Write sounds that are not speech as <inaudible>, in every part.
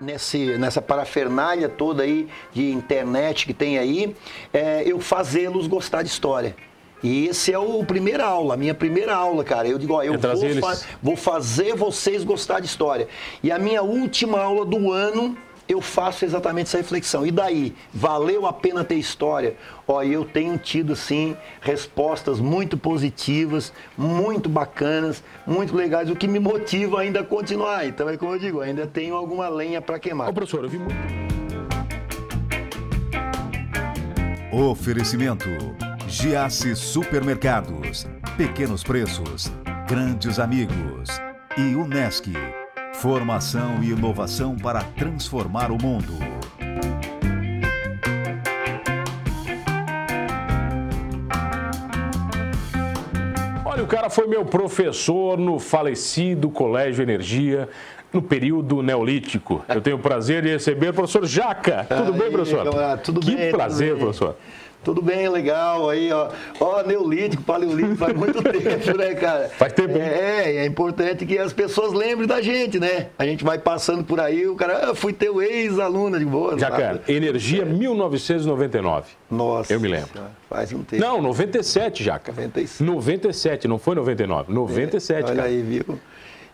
nesse, nessa parafernália toda aí de internet que tem aí, é, eu fazê-los gostar de história. E esse é o primeira aula, a minha primeira aula, cara. Eu digo, ó, eu É vou, fa- vou fazer vocês gostar de história. E a minha última aula do ano, eu faço exatamente essa reflexão. E daí, valeu a pena ter história? Ó, eu tenho tido, sim, respostas muito positivas, muito bacanas, muito legais, o que me motiva ainda a continuar. Então é como eu digo, ainda tenho alguma lenha para queimar. Ô, professor, eu vi muito. Oferecimento: Giasse Supermercados. Pequenos preços, grandes amigos. E Unesc. Formação e inovação para transformar o mundo. Olha, o cara foi meu professor no falecido Colégio Energia. No período neolítico. Eu tenho o prazer de receber o professor Jaca. Tudo bem, Aí, professor? camarada, tudo que bem, tudo prazer, bem. Tudo bem, legal. Aí, ó. Ó, neolítico, paleolítico, faz muito <laughs> tempo, né, cara? Faz tempo, hein? É, é importante que as pessoas lembrem da gente, né? A gente vai passando por aí, o cara, ah, fui teu ex-aluna de boa. Jaca, Energia 1999. Nossa. Eu me lembro. Senhora, Faz um tempo. Não, 97, Jaca. 97. 97, não foi 99. 97, Olha cara. aí, viu?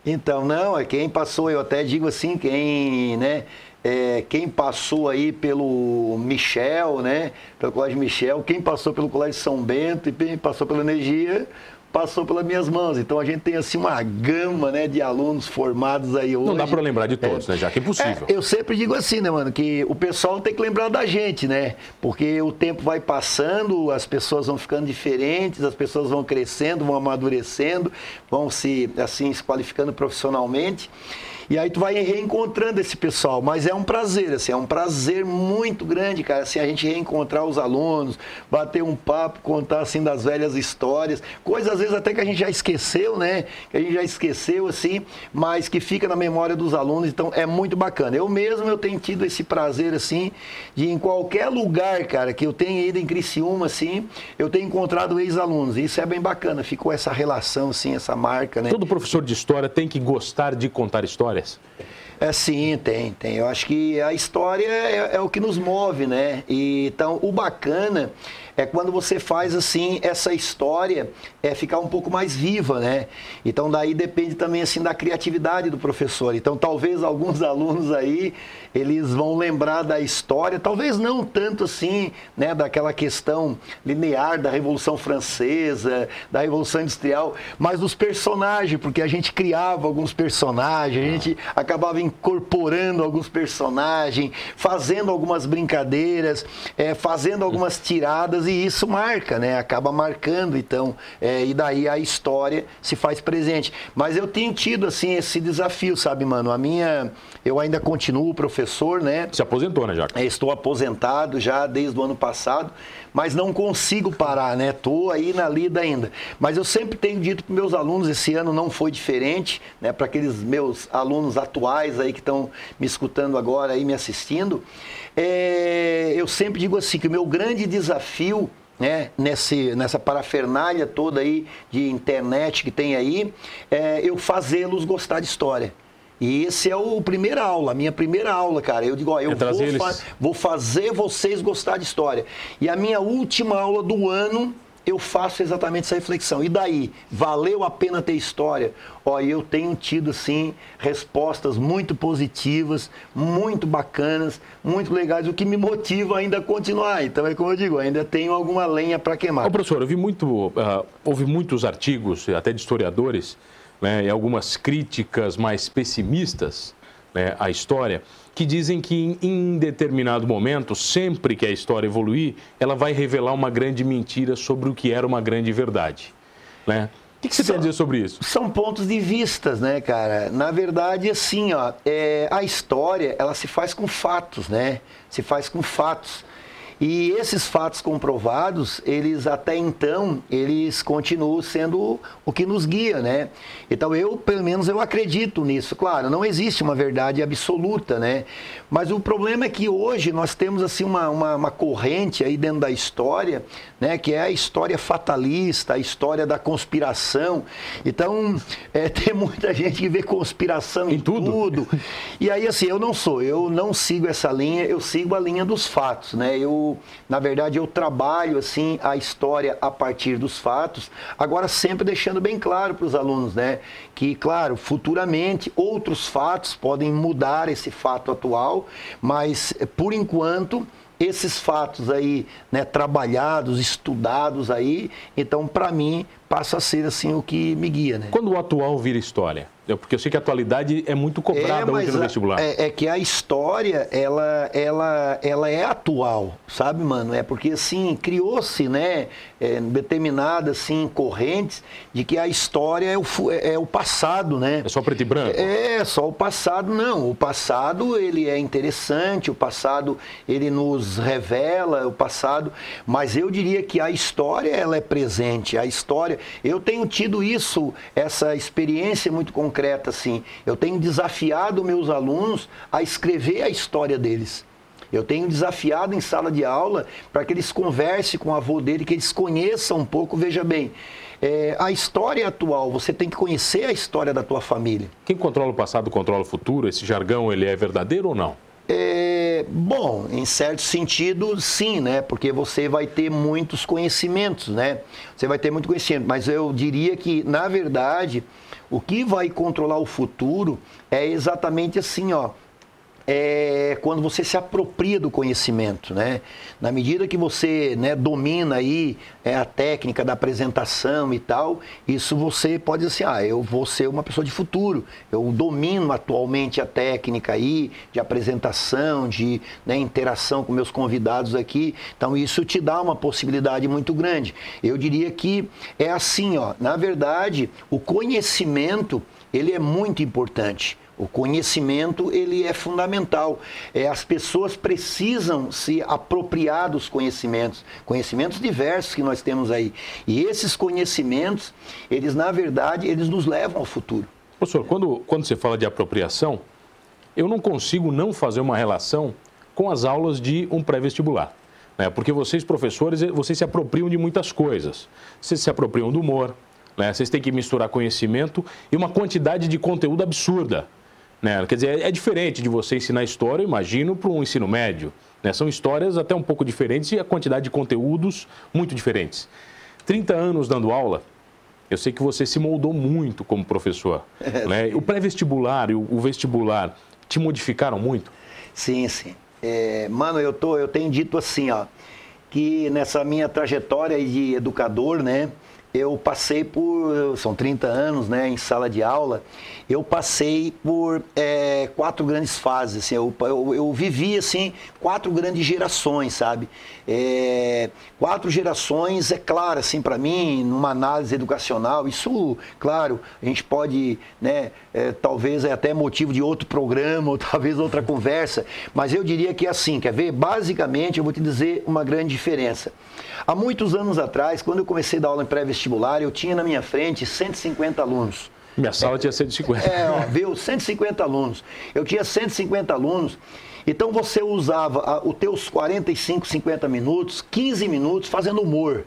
Então, não, é quem passou, eu até digo assim, quem, né? É, quem passou aí pelo Michel, né? Pelo Colégio Michel, quem passou pelo Colégio São Bento e quem passou pela Energia, passou pelas minhas mãos. Então a gente tem assim uma gama, né, de alunos formados aí hoje. Não dá para lembrar de todos, né, Jaca? Impossível. É, eu sempre digo assim, né, mano, que o pessoal tem que lembrar da gente, né? Porque o tempo vai passando, as pessoas vão ficando diferentes, as pessoas vão crescendo, vão amadurecendo, vão se, assim, se qualificando profissionalmente. E aí tu vai reencontrando esse pessoal, mas é um prazer, assim, é um prazer muito grande, cara, assim, a gente reencontrar os alunos, bater um papo, contar, assim, das velhas histórias, coisas às vezes até que a gente já esqueceu, né, que a gente já esqueceu, assim, mas que fica na memória dos alunos, então é muito bacana. Eu mesmo, eu tenho tido esse prazer, assim, de em qualquer lugar, cara, que eu tenha ido em Criciúma, assim, eu tenho encontrado ex-alunos, isso é bem bacana, ficou essa relação, assim, essa marca, né. Todo professor de história tem que gostar de contar histórias. É sim, tem, tem. Eu acho que a história é, é o que nos move, né? E, então, o bacana é quando você faz assim essa história é ficar um pouco mais viva, né? Então daí depende também assim da criatividade do professor. Então talvez alguns <laughs> alunos aí eles vão lembrar da história, talvez não tanto assim, né, daquela questão linear da Revolução Francesa, da Revolução Industrial, mas dos personagens, porque a gente criava alguns personagens, a gente acabava incorporando alguns personagens, fazendo algumas brincadeiras, é, fazendo algumas tiradas e isso marca, né? Acaba marcando, então, é, e daí a história se faz presente. Mas eu tenho tido assim esse desafio, sabe, mano? A minha, eu ainda continuo professor, né? Se aposentou, né, Jaca? É, Estou aposentado já desde o ano passado, mas não consigo parar, né? Estou aí na lida ainda. Mas eu sempre tenho dito para meus alunos, esse ano não foi diferente, né? Para aqueles meus alunos atuais aí que estão me escutando agora e me assistindo, é, eu sempre digo assim que o meu grande desafio né, nesse, nessa parafernália toda aí de internet que tem aí, é eu fazê-los gostar de história. E esse é o primeira aula, a minha primeira aula, cara. Eu digo, ó, eu É vou, fa- vou fazer vocês gostar de história. E a minha última aula do ano, eu faço exatamente essa reflexão. E daí, valeu a pena ter história? Ó, eu tenho tido, sim, respostas muito positivas, muito bacanas, muito legais, o que me motiva ainda a continuar. Então, é como eu digo, ainda tenho alguma lenha para queimar. Ô, professor, eu vi muito, ah, houve muitos artigos, até de historiadores, né, e algumas críticas mais pessimistas né, à história, que dizem que em, determinado momento, sempre que a história evoluir, ela vai revelar uma grande mentira sobre o que era uma grande verdade. Né? O que, que você tem a dizer sobre isso? São pontos de vistas, né, cara? Na verdade, assim, ó, é, a história, ela se faz com fatos, né? Se faz com fatos. E esses fatos comprovados, eles até então, eles continuam sendo o que nos guia, né? Então eu, pelo menos, eu acredito nisso. Claro, não existe uma verdade absoluta, né? Mas o problema é que hoje nós temos assim uma, uma, uma corrente aí dentro da história, né? Que é a história fatalista, a história da conspiração. Então, é, <laughs> tem muita gente que vê conspiração em, em tudo. tudo. E aí, assim, eu não sou, eu não sigo essa linha, eu sigo a linha dos fatos, né? Eu na verdade, eu trabalho assim a história a partir dos fatos, agora sempre deixando bem claro para os alunos, né, que claro, futuramente outros fatos podem mudar esse fato atual, mas por enquanto esses fatos aí, né, trabalhados, estudados aí, então para mim passa a ser assim o que me guia, né? Quando o atual vira história, porque eu sei que a atualidade é muito cobrada é, hoje no vestibular. É, é, que a história, ela, ela, ela é atual, sabe, mano? É porque, assim, criou-se, né, é, determinadas, assim, correntes de que a história é o, é, é, o passado, né? É só preto e branco? É, só o passado, não. O passado, ele é interessante, o passado, ele nos revela o passado, mas eu diria que a história, ela é presente. A história, eu tenho tido isso, essa experiência muito concreta concreta assim. Eu tenho desafiado meus alunos a escrever a história deles. Eu tenho desafiado em sala de aula para que eles conversem com o avô dele, que eles conheçam um pouco. Veja bem, é, a história atual, você tem que conhecer a história da tua família. Quem controla o passado controla o futuro. Esse jargão ele é verdadeiro ou não? É, bom, em certo sentido, sim, né? Porque você vai ter muitos conhecimentos, né? Você vai ter muito conhecimento, mas eu diria que, na verdade, o que vai controlar o futuro é exatamente assim, ó é quando você se apropria do conhecimento, né? Na medida que você né, domina aí é, a técnica da apresentação e tal, isso você pode dizer assim, ah, eu vou ser uma pessoa de futuro, eu domino atualmente a técnica aí de apresentação, de né, interação com meus convidados aqui, então isso te dá uma possibilidade muito grande. Eu diria que é assim, ó, na verdade, o conhecimento, ele é muito importante. O conhecimento ele é fundamental. É, as pessoas precisam se apropriar dos conhecimentos, conhecimentos diversos que nós temos aí. E esses conhecimentos, eles na verdade, eles nos levam ao futuro. Professor, quando, quando você fala de apropriação, eu não consigo não fazer uma relação com as aulas de um pré-vestibular. Né? Porque vocês, professores, vocês se apropriam de muitas coisas. Vocês se apropriam do humor, né? vocês têm que misturar conhecimento e uma quantidade de conteúdo absurda. Né? Quer dizer, é diferente de você ensinar história, imagino, para um ensino médio. Né? São histórias até um pouco diferentes e a quantidade de conteúdos muito diferentes. 30 anos dando aula, eu sei que você se moldou muito como professor. <laughs> É, né? O pré-vestibular e o vestibular te modificaram muito? Sim, sim. É, mano, eu, tô, eu tenho dito assim, ó, que nessa minha trajetória de educador, né, eu passei por, são 30 anos, né, em sala de aula, eu passei por é, quatro grandes fases. Assim, eu, eu, eu, vivi assim quatro grandes gerações, sabe? É, quatro gerações, é claro, assim, para mim, numa análise educacional, isso, claro, a gente pode, né, é, talvez é até motivo de outro programa, ou <laughs> talvez outra conversa, mas eu diria que é assim, quer ver? Basicamente, eu vou te dizer uma grande diferença. Há muitos anos atrás, quando eu comecei a dar aula em pré-vestibular, eu tinha na minha frente 150 alunos. Minha sala é, tinha 150. É, ó, viu? 150 alunos. Eu tinha 150 alunos. Então você usava os teus 45, 50 minutos, 15 minutos fazendo humor.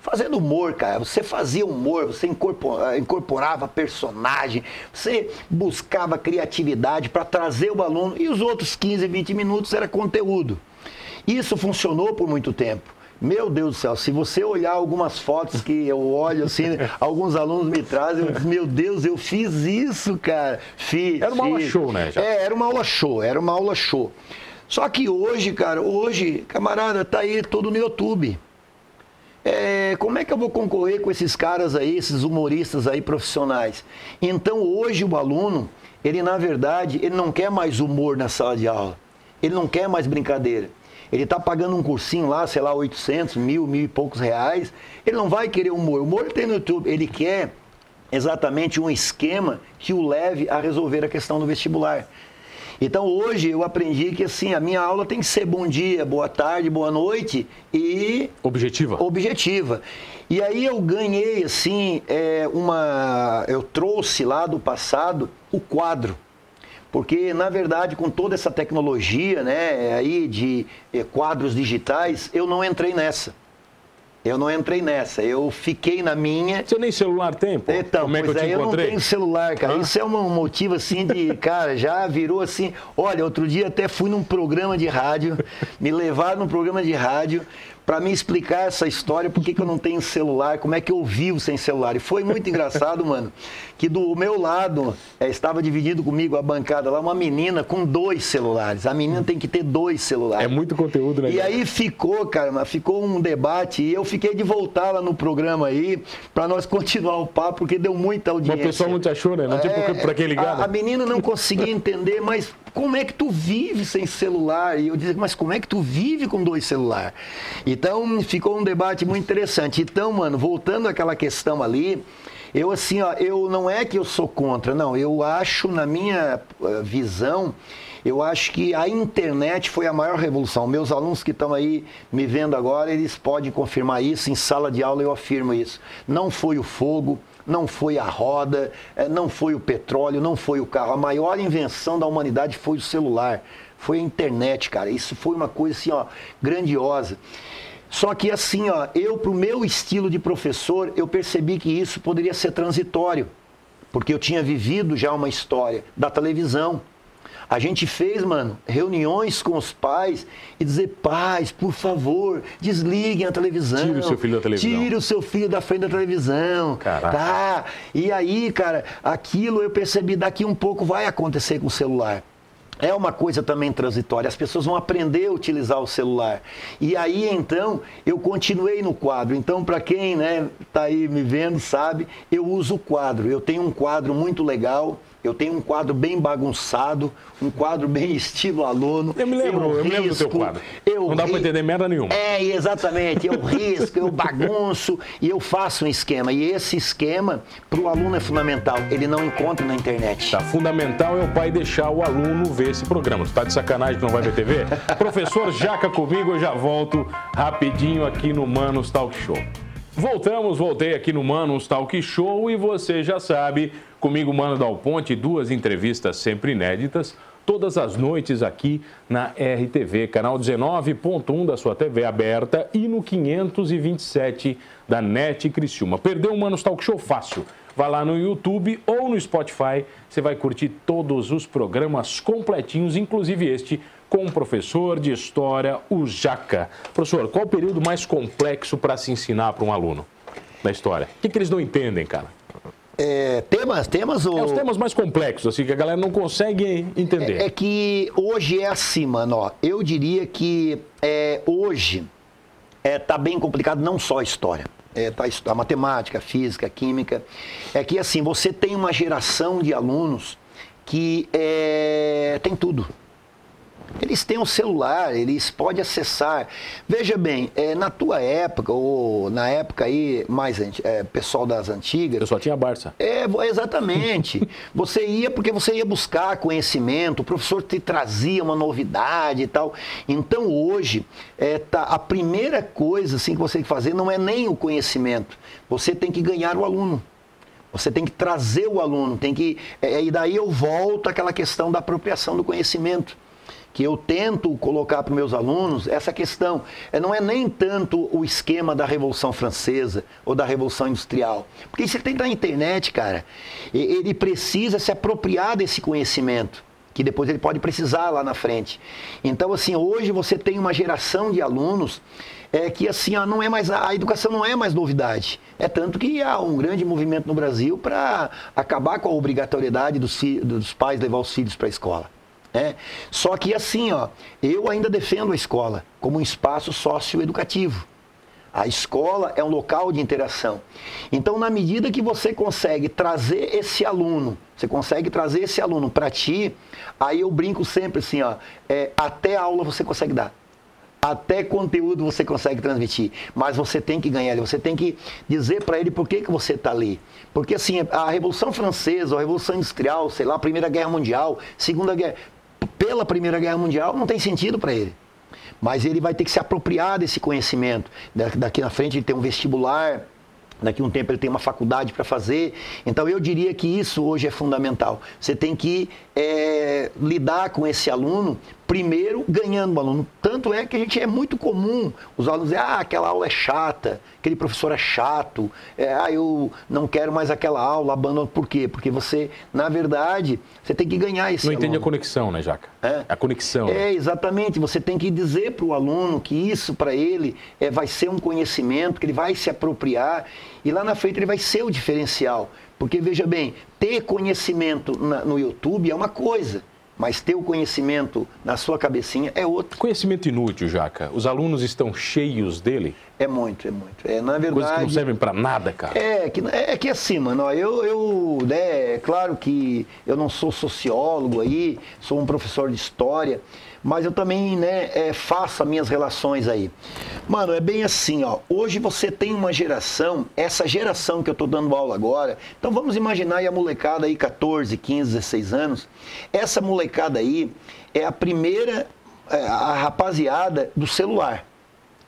Fazendo humor, cara. Você fazia humor, você incorporava, incorporava personagem, você buscava criatividade para trazer o aluno e os outros 15, 20 minutos era conteúdo. Isso funcionou por muito tempo. Meu Deus do céu, se você olhar algumas fotos que eu olho assim, <laughs> alguns alunos me trazem, eu, meu Deus, eu fiz isso, cara. Fiz. Era uma fiz. aula show, né? Já. É, era uma aula show, era uma aula show. Só que hoje, cara, hoje, camarada, tá aí todo no YouTube. É, como é que eu vou concorrer com esses caras aí, esses humoristas aí profissionais? Então hoje o aluno, ele na verdade, ele não quer mais humor na sala de aula. Ele não quer mais brincadeira ele está pagando um cursinho lá, sei lá, 800, mil, mil e poucos reais, ele não vai querer humor. O humor ele tem no YouTube, ele quer exatamente um esquema que o leve a resolver a questão do vestibular. Então hoje eu aprendi que assim, a minha aula tem que ser bom dia, boa tarde, boa noite e. Objetiva. Objetiva. E aí eu ganhei, assim, é, uma. Eu trouxe lá do passado o quadro. Porque, na verdade, com toda essa tecnologia né, aí de é, quadros digitais, eu não entrei nessa. Eu não entrei nessa, eu fiquei na minha. Você nem celular tem, pô? Então, Como é que eu te é? Eu não tenho celular, cara. Hã? Isso é um motivo assim de, <laughs> cara, já virou assim. Olha, outro dia até fui num programa de rádio, me levaram num programa de rádio para me explicar essa história, por que, que eu não tenho celular, como é que eu vivo sem celular. E foi muito engraçado, mano, que do meu lado é, estava dividido comigo a bancada lá, uma menina com dois celulares. A menina tem que ter dois celulares. É muito conteúdo, né? E aí ficou, cara, ficou um debate e eu fiquei de voltar lá no programa aí para nós continuar o papo, porque deu muita audiência. Mas o pessoal não te achou, né? Não tinha é, para quem ligar. A, a menina não conseguia entender, mas como é que tu vive sem celular? E eu dizia, mas como é que tu vive com dois celulares? Então, ficou um debate muito interessante. Então, mano, voltando àquela questão ali, eu assim, ó, eu não é que eu sou contra, não, eu acho, na minha uh, visão, eu acho que a internet foi a maior revolução. Meus alunos que estão aí me vendo agora, eles podem confirmar isso, em sala de aula eu afirmo isso. Não foi o fogo, não foi a roda, eh, não foi o petróleo, não foi o carro. A maior invenção da humanidade foi o celular, foi a internet, cara. Isso foi uma coisa assim, ó, grandiosa. Só que assim, ó, eu pro meu estilo de professor, eu percebi que isso poderia ser transitório, porque eu tinha vivido já uma história da televisão. A gente fez, mano, reuniões com os pais e dizer, pais, por favor, desliguem a televisão. Tire o seu filho da televisão. Tire o seu filho da frente da televisão. Caraca. Tá? E aí, cara, aquilo eu percebi, daqui um pouco vai acontecer com o celular é uma coisa também transitória. As pessoas vão aprender a utilizar o celular. E aí, então, eu continuei no quadro. Então, para quem está né, tá aí me vendo, sabe, eu uso o quadro. Eu tenho um quadro muito legal eu tenho um quadro bem bagunçado, um quadro bem <laughs> estilo aluno. Eu me lembro, eu, eu me lembro do teu quadro. Não dá para entender merda nenhuma. É, exatamente. Eu risco, eu bagunço e eu faço um esquema. E esse esquema, para o aluno, é fundamental. Ele não encontra na internet. Tá, fundamental é o pai deixar o aluno ver esse programa. Tu tá de sacanagem que não vai ver TV? <laughs> Professor Jaca comigo, eu já volto rapidinho aqui no Manos Talk Show. Voltamos, voltei aqui no Manos Talk Show e você já sabe Comigo, Mano Dal Ponte, duas entrevistas sempre inéditas, todas as noites aqui na RTV, canal 19.1 da sua TV aberta e no 527 da NET Criciúma. Perdeu o Manos Talk Show fácil. Vá lá no YouTube ou no Spotify, você vai curtir todos os programas completinhos, inclusive este com o professor de História, o Jaca. Professor, qual o período mais complexo para se ensinar para um aluno da História? O que, que eles não entendem, cara? É, temas, temas ou... É, os temas mais complexos, assim, que a galera não consegue entender. É, é que hoje é assim, mano, ó, eu diria que é, hoje é, tá bem complicado não só a história, é, tá, a matemática, a física, a química, é que assim, você tem uma geração de alunos que é, tem tudo. Eles têm um celular, eles podem acessar. Veja bem, é, na tua época, ou na época aí, mais é, pessoal das antigas. Eu só tinha Barça. É, exatamente. <laughs> você ia porque você ia buscar conhecimento, o professor te trazia uma novidade e tal. Então hoje, é, tá, a primeira coisa assim, que você tem que fazer não é nem o conhecimento, você tem que ganhar o aluno. Você tem que trazer o aluno, tem que. É, e daí eu volto àquela questão da apropriação do conhecimento que eu tento colocar para meus alunos essa questão. É, não é nem tanto o esquema da Revolução Francesa ou da Revolução Industrial. Porque você tem na internet, cara, ele precisa se apropriar desse conhecimento que depois ele pode precisar lá na frente. Então, assim, hoje você tem uma geração de alunos é que assim, ó, não é mais a educação não é mais novidade. É tanto que há um grande movimento no Brasil para acabar com a obrigatoriedade dos, dos pais levar os filhos para a escola. É. Só que assim, ó, eu ainda defendo a escola como um espaço socioeducativo. A escola é um local de interação. Então, na medida que você consegue trazer esse aluno, você consegue trazer esse aluno para ti, aí eu brinco sempre assim, ó, é, até aula você consegue dar. Até conteúdo você consegue transmitir, mas você tem que ganhar ele, você tem que dizer para ele por que, que você está ali. Porque assim, a Revolução Francesa, a Revolução Industrial, sei lá, a Primeira Guerra Mundial, Segunda Guerra, pela Primeira Guerra Mundial, não tem sentido para ele. Mas ele vai ter que se apropriar desse conhecimento. Daqui na frente ele tem um vestibular, daqui um tempo ele tem uma faculdade para fazer. Então eu diria que isso hoje é fundamental. Você tem que é, lidar com esse aluno primeiro ganhando o aluno. Tanto é que a gente é muito comum os alunos dizem, ah, aquela aula é chata, aquele professor é chato, é, ah, eu não quero mais aquela aula, abandono. Por quê? Porque você, na verdade, você tem que ganhar esse Não aluno. entende a conexão, né, Jaca? É? A conexão. É, né? exatamente. Você tem que dizer para o aluno que isso, para ele, é, vai ser um conhecimento, que ele vai se apropriar e lá na frente ele vai ser o diferencial. Porque, veja bem, ter conhecimento na, no YouTube é uma coisa mas ter o conhecimento na sua cabecinha é outro. Conhecimento inútil, Jaca. Os alunos estão cheios dele? É muito, é muito. É, na verdade, Coisas que não servem para nada, cara. É que, é que assim, mano, eu, eu né, é claro que eu não sou sociólogo aí, sou um professor de história, mas eu também né, é, faço as minhas relações aí. Mano, é bem assim, ó. Hoje você tem uma geração, essa geração que eu estou dando aula agora, então vamos imaginar aí a molecada aí, 14, 15, 16 anos. Essa molecada aí é a primeira, é, a rapaziada do celular.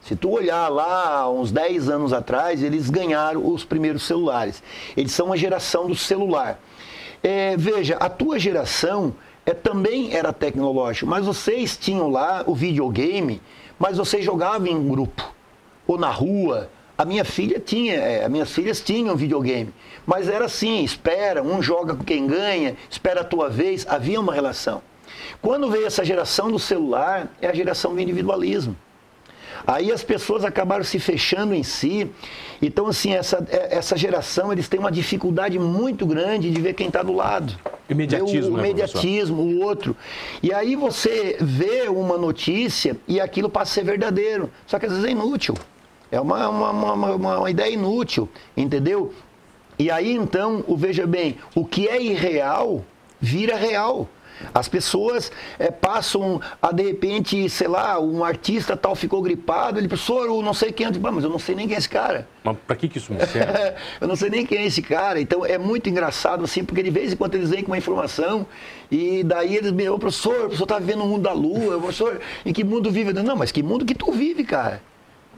Se tu olhar lá, uns 10 anos atrás, eles ganharam os primeiros celulares. Eles são a geração do celular. É, veja, a tua geração é, também era tecnológico, mas vocês tinham lá o videogame, mas vocês jogavam em grupo ou na rua. A minha filha tinha, é, as minhas filhas tinham videogame, mas era assim, espera, um joga com quem ganha, espera a tua vez, havia uma relação. Quando veio essa geração do celular, é a geração do individualismo. Aí as pessoas acabaram se fechando em si. Então, assim, essa, é, essa geração, eles têm uma dificuldade muito grande de ver quem está do lado. Imediatismo, o, o né, imediatismo, o outro. E aí você vê uma notícia e aquilo passa a ser verdadeiro. Só que às vezes é inútil. É uma, uma, uma, uma ideia inútil, entendeu? E aí então, o veja bem, o que é irreal vira real. As pessoas é, passam a, de repente, sei lá, um artista tal ficou gripado, ele, professor, eu não sei quem é, mas eu não sei nem quem é esse cara. Mas para que, que isso me serve? <laughs> eu não sei nem quem é esse cara. Então é muito engraçado, assim, porque de vez em quando eles vêm com uma informação e daí eles me, ô professor, o professor está vivendo um mundo da lua, professor, em que mundo vive? Não, mas que mundo que tu vive, cara?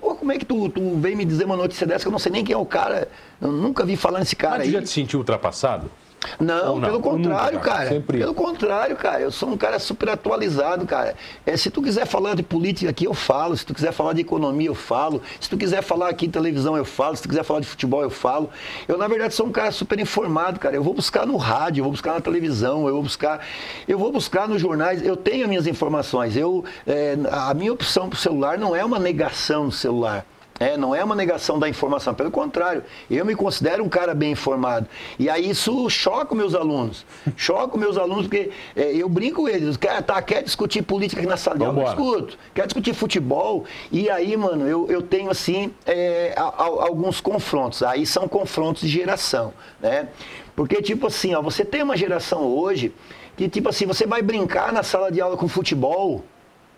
Pô, como é que tu, tu vem me dizer uma notícia dessa que eu não sei nem quem é o cara? Eu nunca vi falar nesse cara mas aí. Mas já te sentiu ultrapassado? Não, não, pelo contrário, nunca, cara. Sempre... Pelo contrário, cara. Eu sou um cara super atualizado, cara. É, se tu quiser falar de política aqui, eu falo. Se tu quiser falar de economia, eu falo. Se tu quiser falar aqui em televisão, eu falo. Se tu quiser falar de futebol, eu falo. Eu, na verdade, sou um cara super informado, cara. Eu vou buscar no rádio, eu vou buscar na televisão, eu vou buscar. Eu vou buscar nos jornais. Eu tenho as minhas informações. Eu, é, a minha opção pro celular não é uma negação do celular. É, não é uma negação da informação, pelo contrário, eu me considero um cara bem informado. E aí isso choca os meus alunos. Choca os meus alunos, porque é, eu brinco com eles, quer, tá, quer discutir política aqui na sala de aula, eu escuto. Quer discutir futebol, e aí, mano, eu, eu tenho assim é, a, a, alguns confrontos. Aí são confrontos de geração, né? Porque, tipo assim, ó, você tem uma geração hoje que, tipo assim, você vai brincar na sala de aula com futebol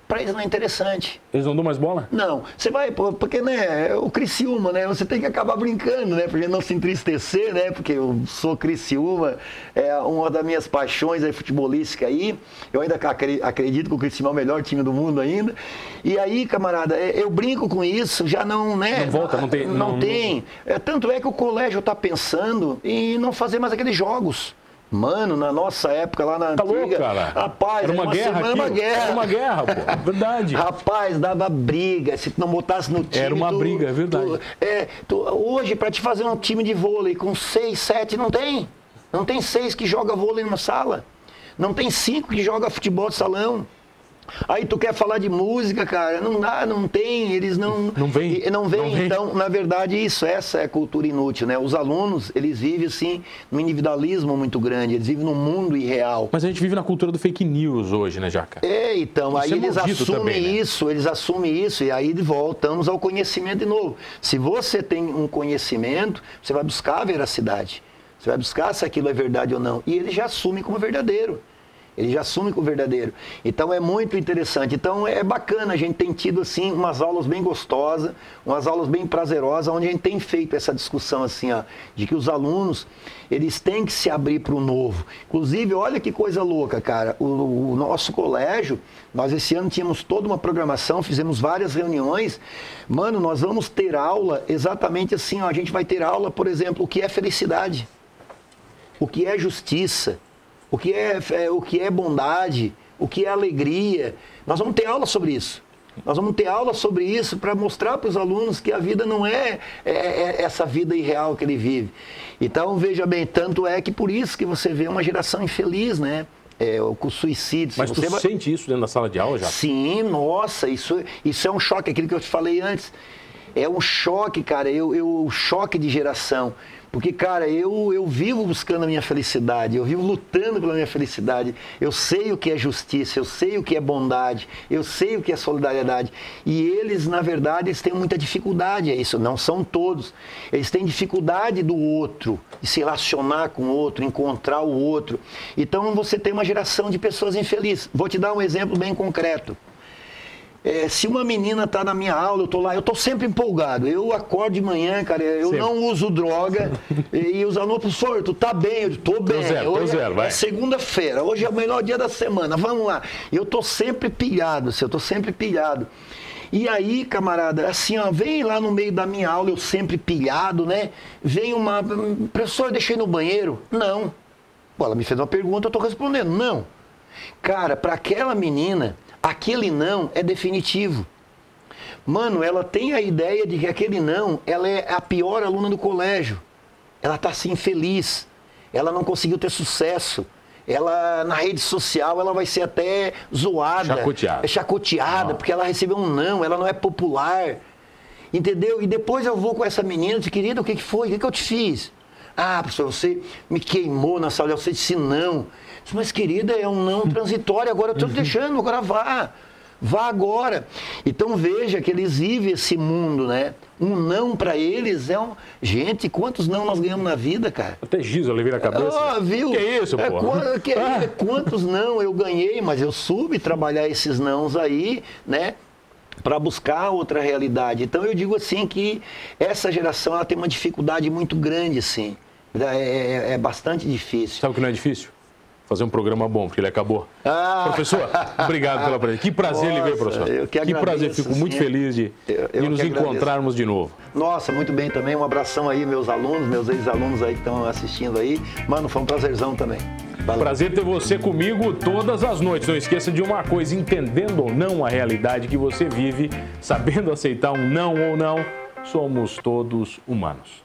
para eles não é interessante. Eles não dão mais bola? Não. Você vai, porque, né, o Criciúma, né, você tem que acabar brincando, né, porque não se entristecer, né, porque eu sou Criciúma, é uma das minhas paixões aí, futebolística aí, eu ainda acredito que o Criciúma é o melhor time do mundo ainda, e aí, camarada, é, eu brinco com isso, já não, né. Não volta, não tem. Não, não tem. É, tanto é que o colégio está pensando em não fazer mais aqueles jogos. Mano, na nossa época, lá na tá antiga, louco, cara. rapaz, era uma, uma guerra, semana, uma guerra. Era uma guerra, pô. <laughs> Verdade. Rapaz, dava briga. Se tu não botasse no time. Era uma tu, briga, é verdade. Tu, é, tu, hoje, para te fazer um time de vôlei com seis, sete, não tem. Não tem seis que joga vôlei numa sala. Não tem cinco que joga futebol de salão. Aí tu quer falar de música, cara, não dá, não tem, eles não não vem, não vem. Não então, na verdade, isso, essa é cultura inútil, né? Os alunos, eles vivem assim num individualismo muito grande, eles vivem num mundo irreal. Mas a gente vive na cultura do fake news hoje, né, Jaca? É, então, isso aí é eles assumem também, né? isso, eles assumem isso e aí voltamos ao conhecimento de novo. Se você tem um conhecimento, você vai buscar a veracidade. Você vai buscar se aquilo é verdade ou não. E eles já assumem como verdadeiro. Ele já assume com o verdadeiro. Então é muito interessante. Então é bacana, a gente tem tido assim umas aulas bem gostosas, umas aulas bem prazerosas, onde a gente tem feito essa discussão assim, ó, de que os alunos eles têm que se abrir para o novo. Inclusive, olha que coisa louca, cara. O, o, nosso colégio, nós esse ano tínhamos toda uma programação, fizemos várias reuniões. Mano, nós vamos ter aula exatamente assim, ó, a gente vai ter aula, por exemplo, o que é felicidade, o que é justiça o que é, é, o que é bondade, o que é alegria. Nós vamos ter aula sobre isso. Nós vamos ter aula sobre isso para mostrar para os alunos que a vida não é, é, é, essa vida irreal que ele vive. Então, veja bem, tanto é que por isso que você vê uma geração infeliz, né? É, com suicídio. Mas você vai... sente isso dentro da sala de aula já? Sim, nossa, isso, isso é um choque, aquilo que eu te falei antes. É um choque, cara, eu, eu choque de geração. Porque, cara, eu, eu vivo buscando a minha felicidade, eu vivo lutando pela minha felicidade. Eu sei o que é justiça, eu sei o que é bondade, eu sei o que é solidariedade. E eles, na verdade, eles têm muita dificuldade, é isso. Não são todos. Eles têm dificuldade do outro, de se relacionar com o outro, encontrar o outro. Então você tem uma geração de pessoas infelizes. Vou te dar um exemplo bem concreto. É, se uma menina está na minha aula, eu estou lá, eu estou sempre empolgado. Eu acordo de manhã, cara, eu sempre. não uso droga. <laughs> e, os alunos, professor, tu tá bem? Eu estou bem. Tô zero, hoje tô zero, é, é segunda-feira, hoje é o melhor dia da semana, vamos lá. Eu estou sempre pilhado, assim, eu estou sempre pilhado. E aí, camarada, assim, ó, vem lá no meio da minha aula, eu sempre pilhado, né? Vem uma. Professor, deixei no banheiro? Não. Pô, ela me fez uma pergunta, eu estou respondendo. Não. Cara, para aquela menina, aquele não é definitivo. Mano, ela tem a ideia de que aquele não, ela é a pior aluna do colégio. Ela está assim infeliz. Ela não conseguiu ter sucesso. Ela na rede social ela vai ser até zoada, chacoteada, é chacoteada, porque ela recebeu um não, ela não é popular. Entendeu? E depois eu vou com essa menina, disse, querida, o que, que foi? O que, que eu te fiz? Ah, professor, você me queimou na sala, você disse não. Mas, querida, é um não transitório, agora eu estou uhum. deixando, agora vá. Vá agora. Então veja que eles vivem esse mundo, né? Um não para eles é um. Gente, quantos não nós ganhamos na vida, cara? Até giz eu levei na cabeça. Ah, viu? Que é isso, é, pô? Qu que, é, quantos não eu ganhei, mas eu soube trabalhar esses nãos aí, né? Para buscar outra realidade. Então eu digo assim que essa geração ela tem uma dificuldade muito grande, assim. É, é, é bastante difícil. Sabe o que não é difícil? fazer um programa bom, porque ele acabou. Ah. Professor, obrigado pela presença. Que prazer Nossa, ele ver, professor. Eu que, agradeço, que prazer, fico sim. muito feliz de, eu, eu de nos encontrarmos de novo. Nossa, muito bem também. Um abração aí, meus alunos, meus ex-alunos aí que estão assistindo aí. Mano, foi um prazerzão também. Valeu. Prazer ter você comigo todas as noites. Não esqueça de uma coisa: entendendo ou não a realidade que você vive, sabendo aceitar um não ou não, somos todos humanos.